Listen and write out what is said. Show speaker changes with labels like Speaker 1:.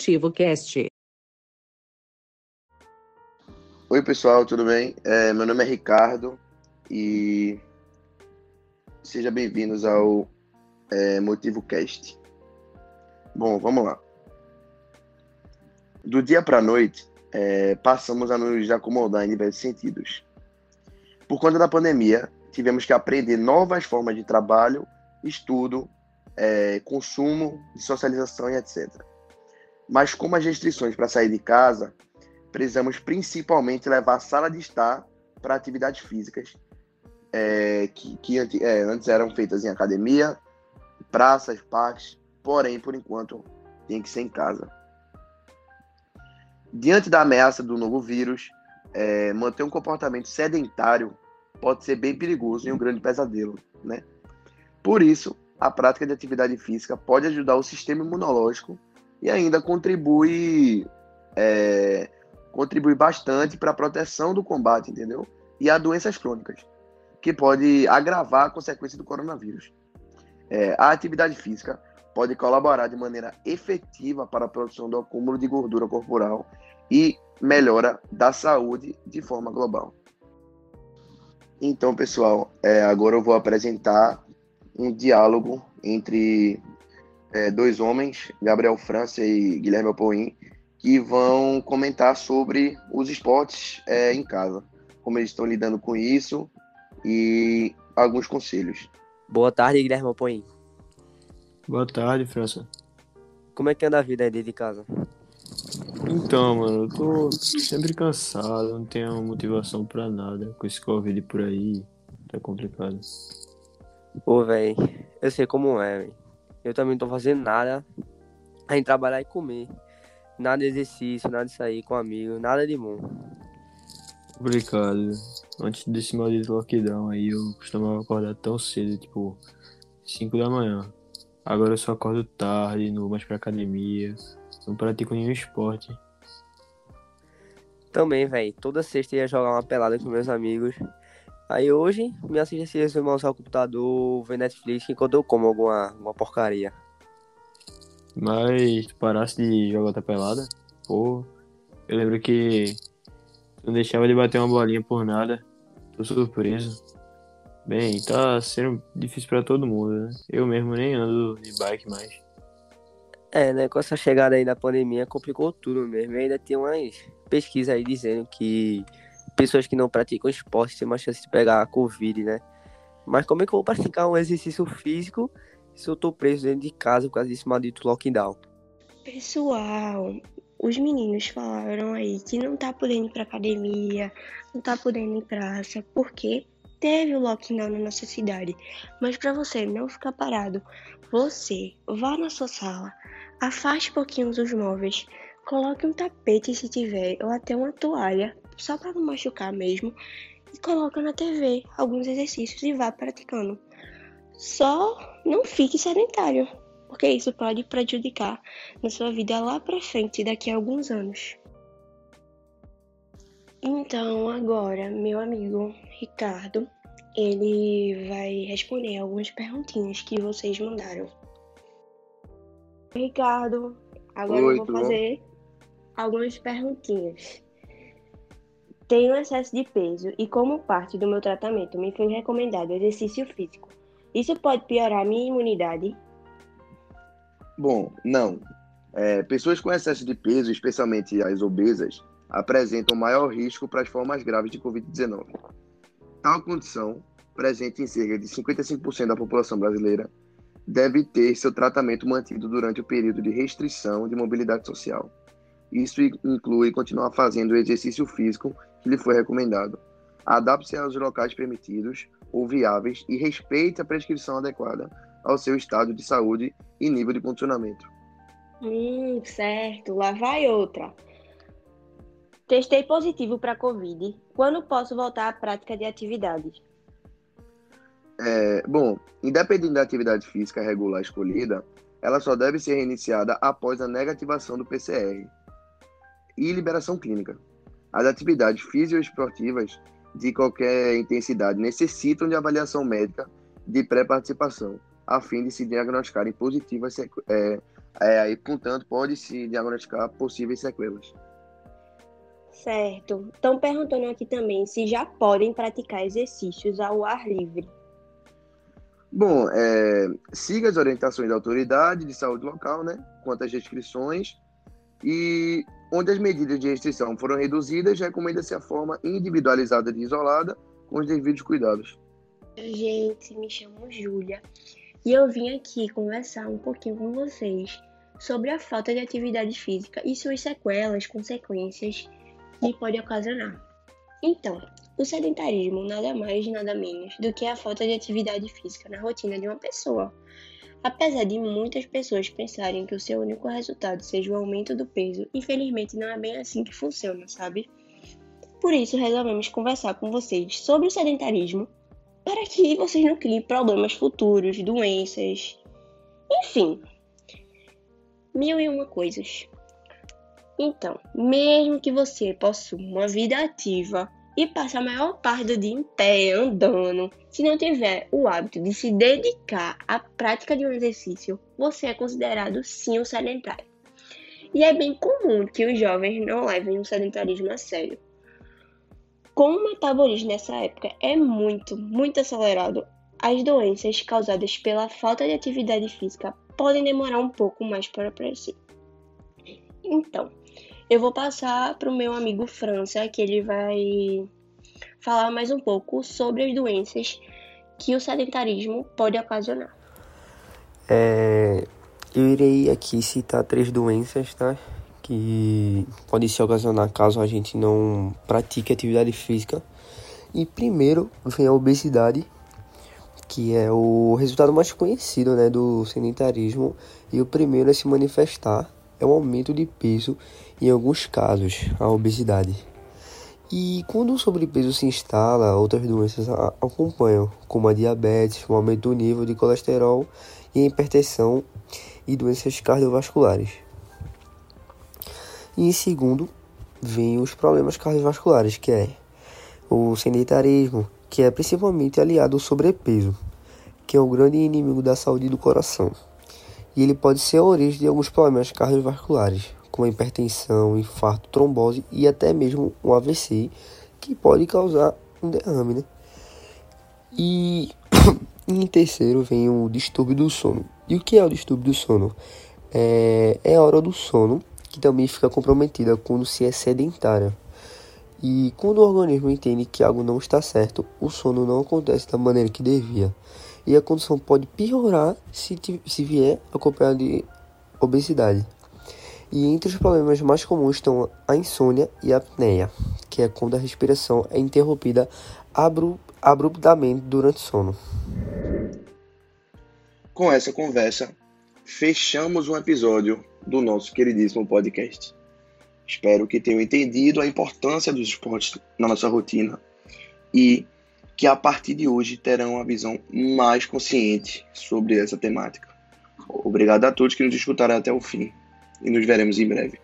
Speaker 1: Motivo Cast.
Speaker 2: Oi, pessoal, tudo bem? É, meu nome é Ricardo e sejam bem-vindos ao é, Motivo Cast. Bom, vamos lá. Do dia para a noite, é, passamos a nos acomodar em diversos sentidos. Por conta da pandemia, tivemos que aprender novas formas de trabalho, estudo, é, consumo, socialização e etc. Mas como as restrições para sair de casa precisamos principalmente levar a sala de estar para atividades físicas é, que, que é, antes eram feitas em academia, praças, parques, porém, por enquanto, tem que ser em casa. Diante da ameaça do novo vírus, é, manter um comportamento sedentário pode ser bem perigoso e um grande pesadelo, né? Por isso, a prática de atividade física pode ajudar o sistema imunológico e ainda contribui é, contribui bastante para a proteção do combate, entendeu? E a doenças crônicas, que pode agravar a consequência do coronavírus. É, a atividade física pode colaborar de maneira efetiva para a produção do acúmulo de gordura corporal e melhora da saúde de forma global. Então, pessoal, é, agora eu vou apresentar um diálogo entre é, dois homens, Gabriel França e Guilherme Apoim, que vão comentar sobre os esportes é, em casa, como eles estão lidando com isso e alguns conselhos.
Speaker 3: Boa tarde, Guilherme Apoim.
Speaker 4: Boa tarde, França.
Speaker 3: Como é que anda a vida aí dentro de casa?
Speaker 4: Então, mano, eu tô sempre cansado, não tenho motivação pra nada. Com esse Covid por aí, tá complicado.
Speaker 3: Pô, velho, eu sei como é, velho. Eu também não tô fazendo nada além de trabalhar e comer. Nada de exercício, nada de sair com amigos, nada de bom.
Speaker 4: Complicado. Antes desse maldito lockdown aí, eu costumava acordar tão cedo, tipo, 5 da manhã. Agora eu só acordo tarde, não vou mais pra academia, não pratico nenhum esporte.
Speaker 3: Também, velho, toda sexta ia jogar uma pelada com meus amigos. Aí hoje, minha assistência é usar o computador, ver Netflix enquanto eu como alguma, alguma porcaria.
Speaker 4: Mas tu parasse de jogar outra pelada, pô, eu lembro que tu não deixava de bater uma bolinha por nada. Tô surpreso. Bem, tá sendo difícil pra todo mundo, né? Eu mesmo nem ando de bike mais.
Speaker 3: É, né, com essa chegada aí da pandemia complicou tudo mesmo. E ainda tem umas pesquisas aí dizendo que pessoas que não praticam esporte têm mais chance de pegar a Covid, né? Mas como é que eu vou praticar um exercício físico se eu tô preso dentro de casa por causa desse maldito lockdown?
Speaker 5: Pessoal, os meninos falaram aí que não tá podendo ir pra academia, não tá podendo ir praça, porque teve o lockdown na nossa cidade. Mas pra você não ficar parado, você vá na sua sala, afaste um pouquinho os móveis, coloque um tapete se tiver, ou até uma toalha, só pra não machucar mesmo, e coloca na TV alguns exercícios e vá praticando. Só não fique sedentário, porque isso pode prejudicar na sua vida lá pra frente, daqui a alguns anos. Então, agora, meu amigo Ricardo, ele vai responder algumas perguntinhas que vocês mandaram. Ricardo, agora
Speaker 2: Oi,
Speaker 5: eu vou
Speaker 2: tudo bom?
Speaker 5: fazer algumas perguntinhas. Tenho excesso de peso e, como parte do meu tratamento, me foi recomendado exercício físico. Isso pode piorar minha imunidade?
Speaker 2: Bom, não. É, pessoas com excesso de peso, especialmente as obesas, apresentam maior risco para as formas graves de Covid-19. Tal condição, presente em cerca de 55% da população brasileira, deve ter seu tratamento mantido durante o período de restrição de mobilidade social. Isso inclui continuar fazendo o exercício físico que lhe foi recomendado. Adapte-se aos locais permitidos ou viáveis e respeite a prescrição adequada ao seu estado de saúde e nível de condicionamento.
Speaker 5: Hum, certo. Lá vai outra. Testei positivo para Covid. Quando posso voltar à prática de atividades?
Speaker 2: É, bom, independente da atividade física regular escolhida, ela só deve ser reiniciada após a negativação do PCR e liberação clínica. As atividades fisioesportivas de qualquer intensidade necessitam de avaliação médica de pré-participação, a fim de se diagnosticarem positivas sequ- é, é, e, portanto, pode-se diagnosticar possíveis sequelas.
Speaker 5: Certo. Estão perguntando aqui também se já podem praticar exercícios ao ar livre.
Speaker 2: Bom, é, siga as orientações da autoridade de saúde local, né, quanto às restrições, e onde as medidas de restrição foram reduzidas, recomenda-se a forma individualizada de isolada, com os devidos cuidados.
Speaker 5: Gente, me chamo Júlia e eu vim aqui conversar um pouquinho com vocês sobre a falta de atividade física e suas sequelas, consequências que pode ocasionar. Então, o sedentarismo nada mais nada menos do que a falta de atividade física na rotina de uma pessoa. Apesar de muitas pessoas pensarem que o seu único resultado seja o aumento do peso, infelizmente não é bem assim que funciona, sabe? Por isso resolvemos conversar com vocês sobre o sedentarismo para que vocês não criem problemas futuros, doenças, enfim, mil e uma coisas. Então, mesmo que você possua uma vida ativa e passe a maior parte do dia em pé, andando, se não tiver o hábito de se dedicar à prática de um exercício, você é considerado sim um sedentário. E é bem comum que os jovens não levem o sedentarismo a sério. Como o metabolismo nessa época é muito, muito acelerado, as doenças causadas pela falta de atividade física podem demorar um pouco mais para aparecer. Então, eu vou passar para o meu amigo França, que ele vai falar mais um pouco sobre as doenças que o sedentarismo pode ocasionar.
Speaker 3: É, eu irei aqui citar três doenças, tá? Que podem se ocasionar caso a gente não pratique atividade física. E primeiro vem a obesidade, que é o resultado mais conhecido né, do sedentarismo. E o primeiro a se manifestar é o aumento de peso, em alguns casos, a obesidade. E quando o sobrepeso se instala, outras doenças acompanham, como a diabetes, o aumento do nível de colesterol e a hipertensão e doenças cardiovasculares. E em segundo, vem os problemas cardiovasculares, que é o sedentarismo, que é principalmente aliado ao sobrepeso, que é o grande inimigo da saúde do coração. E ele pode ser a origem de alguns problemas cardiovasculares, como hipertensão, infarto, trombose e até mesmo um AVC, que pode causar um derrame, né? E em terceiro vem o distúrbio do sono. E o que é o distúrbio do sono? É, é a hora do sono que também fica comprometida quando se é sedentária. E quando o organismo entende que algo não está certo, o sono não acontece da maneira que devia. E a condição pode piorar se, se vier acompanhada de obesidade. E entre os problemas mais comuns estão a insônia e a apneia, que é quando a respiração é interrompida abru abruptamente durante o sono.
Speaker 2: Com essa conversa, fechamos um episódio do nosso queridíssimo podcast. Espero que tenham entendido a importância dos esportes na nossa rotina e que a partir de hoje terão uma visão mais consciente sobre essa temática. Obrigado a todos que nos escutaram até o fim e nos veremos em breve.